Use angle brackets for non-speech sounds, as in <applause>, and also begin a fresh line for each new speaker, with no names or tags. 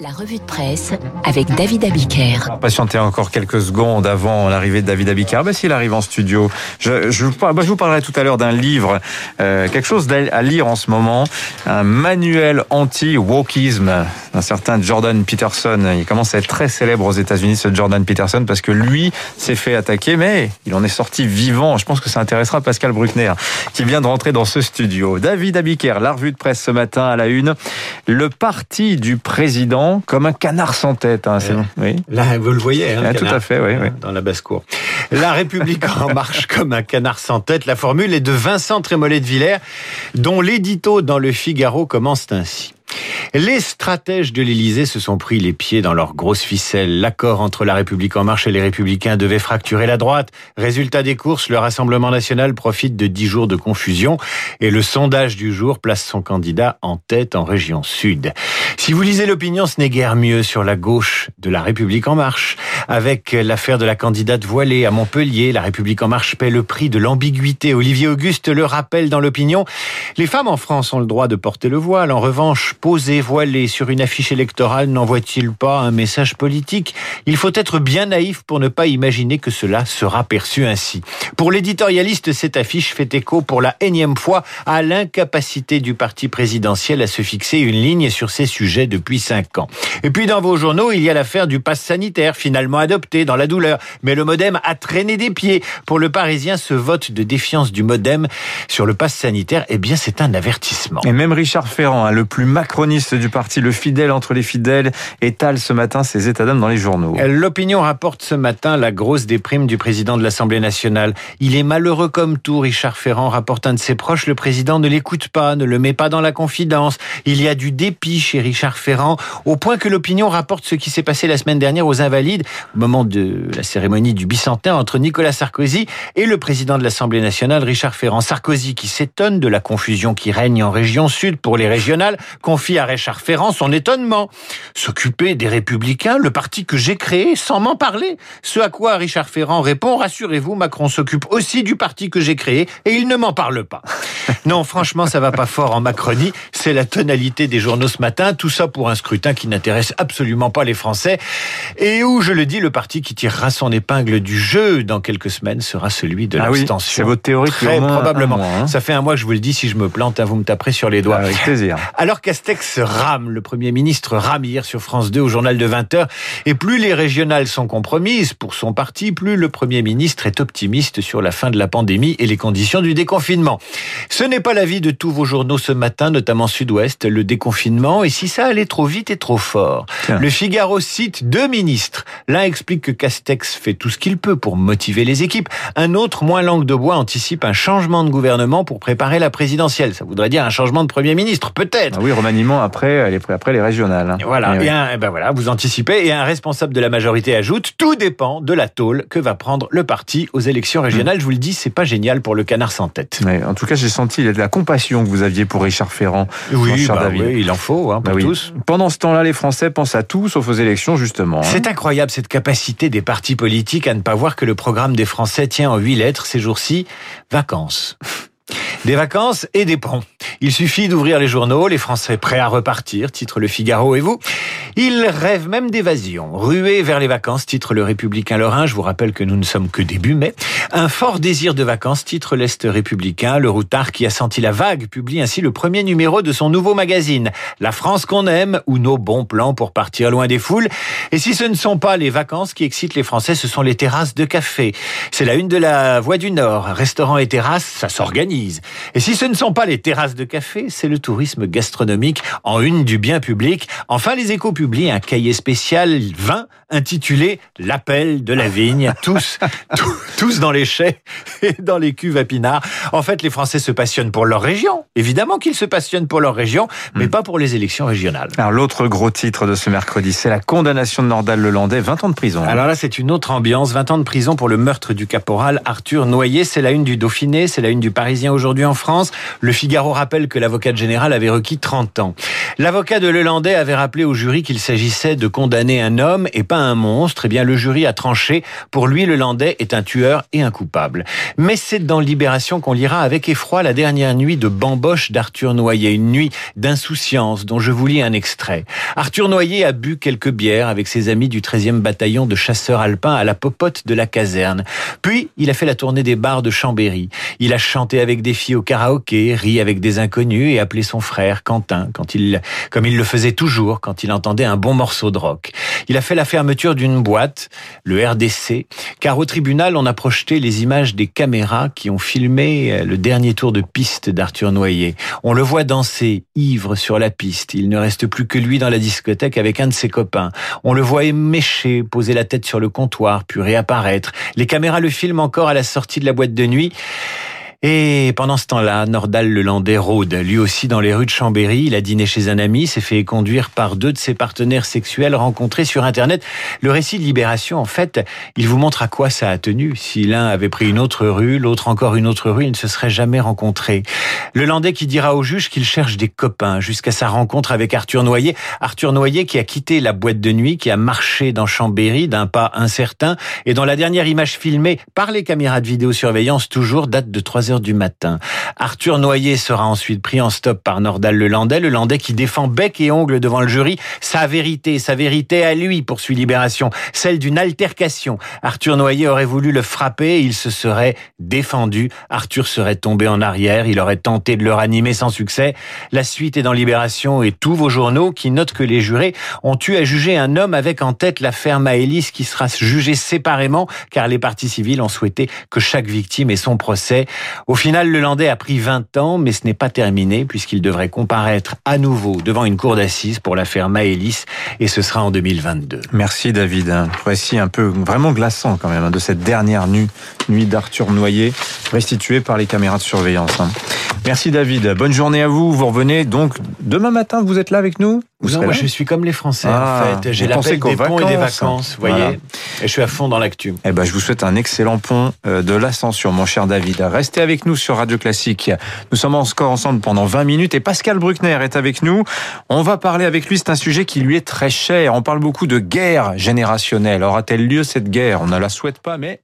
La revue de presse avec David Abiker.
Patientez encore quelques secondes avant l'arrivée de David Abiker. Ben, s'il arrive en studio, ben, je vous parlerai tout à l'heure d'un livre, euh, quelque chose à lire en ce moment, un manuel anti-wokisme d'un certain Jordan Peterson. Il commence à être très célèbre aux États-Unis, ce Jordan Peterson, parce que lui s'est fait attaquer, mais il en est sorti vivant. Je pense que ça intéressera Pascal Bruckner, qui vient de rentrer dans ce studio. David Abiker, la revue de presse ce matin à la une. Le parti du président comme un canard sans tête. Hein,
oui. Là, vous le voyez, hein,
tout à fait, oui, oui.
dans la basse-cour. La République en <laughs> marche comme un canard sans tête. La formule est de Vincent Trémollet de Villers, dont l'édito dans le Figaro commence ainsi. Les stratèges de l'Élysée se sont pris les pieds dans leurs grosses ficelles. L'accord entre la République en marche et les Républicains devait fracturer la droite. Résultat des courses, le Rassemblement national profite de dix jours de confusion et le sondage du jour place son candidat en tête en région sud. Si vous lisez l'opinion, ce n'est guère mieux sur la gauche de la République en marche. Avec l'affaire de la candidate voilée à Montpellier, la République en marche paie le prix de l'ambiguïté. Olivier Auguste le rappelle dans l'opinion. Les femmes en France ont le droit de porter le voile. En revanche, poser voilé sur une affiche électorale n'envoie-t-il pas un message politique? Il faut être bien naïf pour ne pas imaginer que cela sera perçu ainsi. Pour l'éditorialiste, cette affiche fait écho pour la énième fois à l'incapacité du parti présidentiel à se fixer une ligne sur ces sujets depuis cinq ans. Et puis dans vos journaux, il y a l'affaire du pass sanitaire, finalement adopté dans la douleur. Mais le modem a traîné des pieds. Pour le Parisien, ce vote de défiance du modem sur le pass sanitaire, eh bien c'est un avertissement.
Et même Richard Ferrand, hein, le plus macroniste du parti Le Fidèle entre les fidèles étale ce matin ses états d'âme dans les journaux.
L'opinion rapporte ce matin la grosse déprime du président de l'Assemblée nationale. Il est malheureux comme tout, Richard Ferrand rapporte un de ses proches. Le président ne l'écoute pas, ne le met pas dans la confidence. Il y a du dépit chez Richard Ferrand, au point que l'opinion rapporte ce qui s'est passé la semaine dernière aux Invalides, au moment de la cérémonie du bicentenaire entre Nicolas Sarkozy et le président de l'Assemblée nationale, Richard Ferrand. Sarkozy, qui s'étonne de la confusion qui règne en région sud pour les régionales, confie à Richard Ferrand son étonnement. S'occuper des Républicains, le parti que j'ai créé, sans m'en parler. Ce à quoi Richard Ferrand répond, rassurez-vous, Macron s'occupe aussi du parti que j'ai créé et il ne m'en parle pas. <laughs> Non, franchement, ça va pas fort en Macronie. C'est la tonalité des journaux ce matin. Tout ça pour un scrutin qui n'intéresse absolument pas les Français. Et où, je le dis, le parti qui tirera son épingle du jeu dans quelques semaines sera celui de ah l'abstention.
c'est votre théorie
Très probablement. Hein. Ça fait un mois que je vous le dis. Si je me plante, hein, vous me taperez sur les doigts.
Avec plaisir.
Alors Castex rame le Premier ministre Ramir sur France 2 au journal de 20h. Et plus les régionales sont compromises pour son parti, plus le Premier ministre est optimiste sur la fin de la pandémie et les conditions du déconfinement. Ce n'est pas l'avis de tous vos journaux ce matin, notamment Sud-Ouest, le déconfinement, et si ça allait trop vite et trop fort? Le Figaro cite deux ministres. L'un explique que Castex fait tout ce qu'il peut pour motiver les équipes. Un autre, moins langue de bois, anticipe un changement de gouvernement pour préparer la présidentielle. Ça voudrait dire un changement de Premier ministre, peut-être.
Ah oui, remaniement après les après les régionales. Hein.
Voilà, et, un, ben voilà, vous anticipez. Et un responsable de la majorité ajoute tout dépend de la tôle que va prendre le parti aux élections régionales. Je vous le dis, c'est pas génial pour le canard sans tête.
en tout cas, j'ai senti de la compassion que vous aviez pour Richard Ferrand.
Oui, bah oui il en faut hein, pour bah tous.
Pendant ce temps-là, les Français pensent à tout sauf aux élections, justement. Hein.
C'est incroyable cette capacité des partis politiques à ne pas voir que le programme des Français tient en huit lettres ces jours-ci vacances. Des vacances et des ponts. Il suffit d'ouvrir les journaux, les Français prêts à repartir, titre Le Figaro et vous? Ils rêvent même d'évasion. Rués vers les vacances, titre Le Républicain Lorrain. Je vous rappelle que nous ne sommes que début mai. Un fort désir de vacances, titre l'Est républicain. Le routard qui a senti la vague publie ainsi le premier numéro de son nouveau magazine. La France qu'on aime ou nos bons plans pour partir loin des foules. Et si ce ne sont pas les vacances qui excitent les Français, ce sont les terrasses de café. C'est la une de la Voix du Nord. Restaurants et terrasses, ça s'organise. Et si ce ne sont pas les terrasses de café, c'est le tourisme gastronomique en une du bien public. Enfin, les échos publient un cahier spécial 20 intitulé L'appel de la vigne. <laughs> Tous, tous, dans les chais et dans les cuves à pinard. En fait, les Français se passionnent pour leur région. Évidemment qu'ils se passionnent pour leur région, mais hmm. pas pour les élections régionales.
Alors, l'autre gros titre de ce mercredi, c'est la condamnation de Nordal Lelandais, 20 ans de prison.
Alors là, c'est une autre ambiance. 20 ans de prison pour le meurtre du caporal Arthur Noyer. C'est la une du Dauphiné, c'est la une du Parisien aujourd'hui en France. Le Figaro rappelle que l'avocat général avait requis 30 ans. L'avocat de Lelandais avait rappelé au jury qu'il s'agissait de condamner un homme et pas un monstre. Eh bien, le jury a tranché. Pour lui, Lelandais est un tueur et un coupable. Mais c'est dans Libération qu'on lira avec effroi la dernière nuit de bamboche d'Arthur Noyer, une nuit d'insouciance dont je vous lis un extrait. Arthur Noyer a bu quelques bières avec ses amis du 13e bataillon de chasseurs alpins à la popote de la caserne. Puis, il a fait la tournée des bars de Chambéry. Il a chanté avec des filles au karaoké, ri avec des et appelé son frère Quentin quand il comme il le faisait toujours quand il entendait un bon morceau de rock. Il a fait la fermeture d'une boîte, le RDC, car au tribunal, on a projeté les images des caméras qui ont filmé euh, le dernier tour de piste d'Arthur Noyer. On le voit danser, ivre sur la piste. Il ne reste plus que lui dans la discothèque avec un de ses copains. On le voit éméché, poser la tête sur le comptoir, puis réapparaître. Les caméras le filment encore à la sortie de la boîte de nuit. Et pendant ce temps-là, Nordal Lelandais rôde, lui aussi dans les rues de Chambéry. Il a dîné chez un ami, s'est fait conduire par deux de ses partenaires sexuels rencontrés sur Internet. Le récit de Libération, en fait, il vous montre à quoi ça a tenu. Si l'un avait pris une autre rue, l'autre encore une autre rue, ils ne se seraient jamais rencontrés. Lelandais qui dira au juge qu'il cherche des copains jusqu'à sa rencontre avec Arthur Noyer. Arthur Noyer qui a quitté la boîte de nuit, qui a marché dans Chambéry d'un pas incertain et dont la dernière image filmée par les caméras de vidéosurveillance toujours date de 3 heures du matin. Arthur Noyer sera ensuite pris en stop par Nordal Lelandais, le Landais qui défend bec et ongle devant le jury sa vérité, sa vérité à lui, poursuit Libération, celle d'une altercation. Arthur Noyer aurait voulu le frapper, il se serait défendu, Arthur serait tombé en arrière, il aurait tenté de le ranimer sans succès. La suite est dans Libération et tous vos journaux qui notent que les jurés ont eu à juger un homme avec en tête l'affaire Maëlys qui sera jugée séparément car les parties civiles ont souhaité que chaque victime ait son procès. Au final, le Landais a pris 20 ans, mais ce n'est pas terminé puisqu'il devrait comparaître à nouveau devant une cour d'assises pour l'affaire Maëlys et ce sera en 2022.
Merci David. Un récit un peu vraiment glaçant quand même hein, de cette dernière nuit, nuit d'Arthur Noyer, restituée par les caméras de surveillance. Hein. Merci David. Bonne journée à vous. Vous revenez donc demain matin. Vous êtes là avec nous?
Vous non, moi je suis comme les Français en
Ah,
fait. J'ai
vous
la
pensez
paix
qu'aux
des ponts et des
vacances.
vacances, vous voyez.
Voilà.
Et je suis à fond dans l'actu.
Eh ben, je vous souhaite un excellent pont euh, de l'ascension, mon cher David. Restez avec nous sur Radio Classique. Nous sommes encore ensemble pendant 20 minutes et Pascal Bruckner est avec nous. On va parler avec lui. C'est un sujet qui lui est très cher. On parle beaucoup de guerre générationnelle. Aura-t-elle lieu cette guerre? On ne la souhaite pas, mais